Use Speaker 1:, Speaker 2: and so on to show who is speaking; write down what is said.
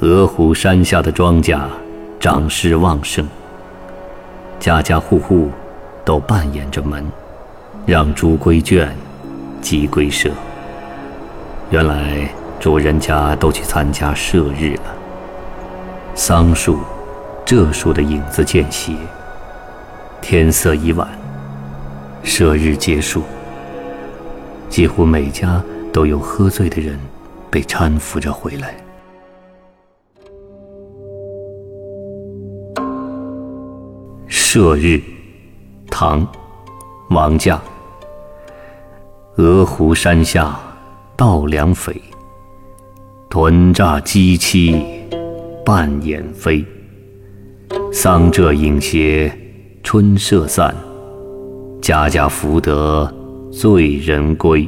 Speaker 1: 鹅湖山下的庄稼长势旺盛，家家户户都扮演着门，让猪归圈，鸡归舍。原来主人家都去参加社日了。桑树、柘树的影子渐斜，天色已晚，社日结束，几乎每家都有喝醉的人被搀扶着回来。射日，唐，王驾。鹅湖山下稻粱肥，豚乍鸡栖半掩飞。桑柘影斜春社散，家家福得醉人归。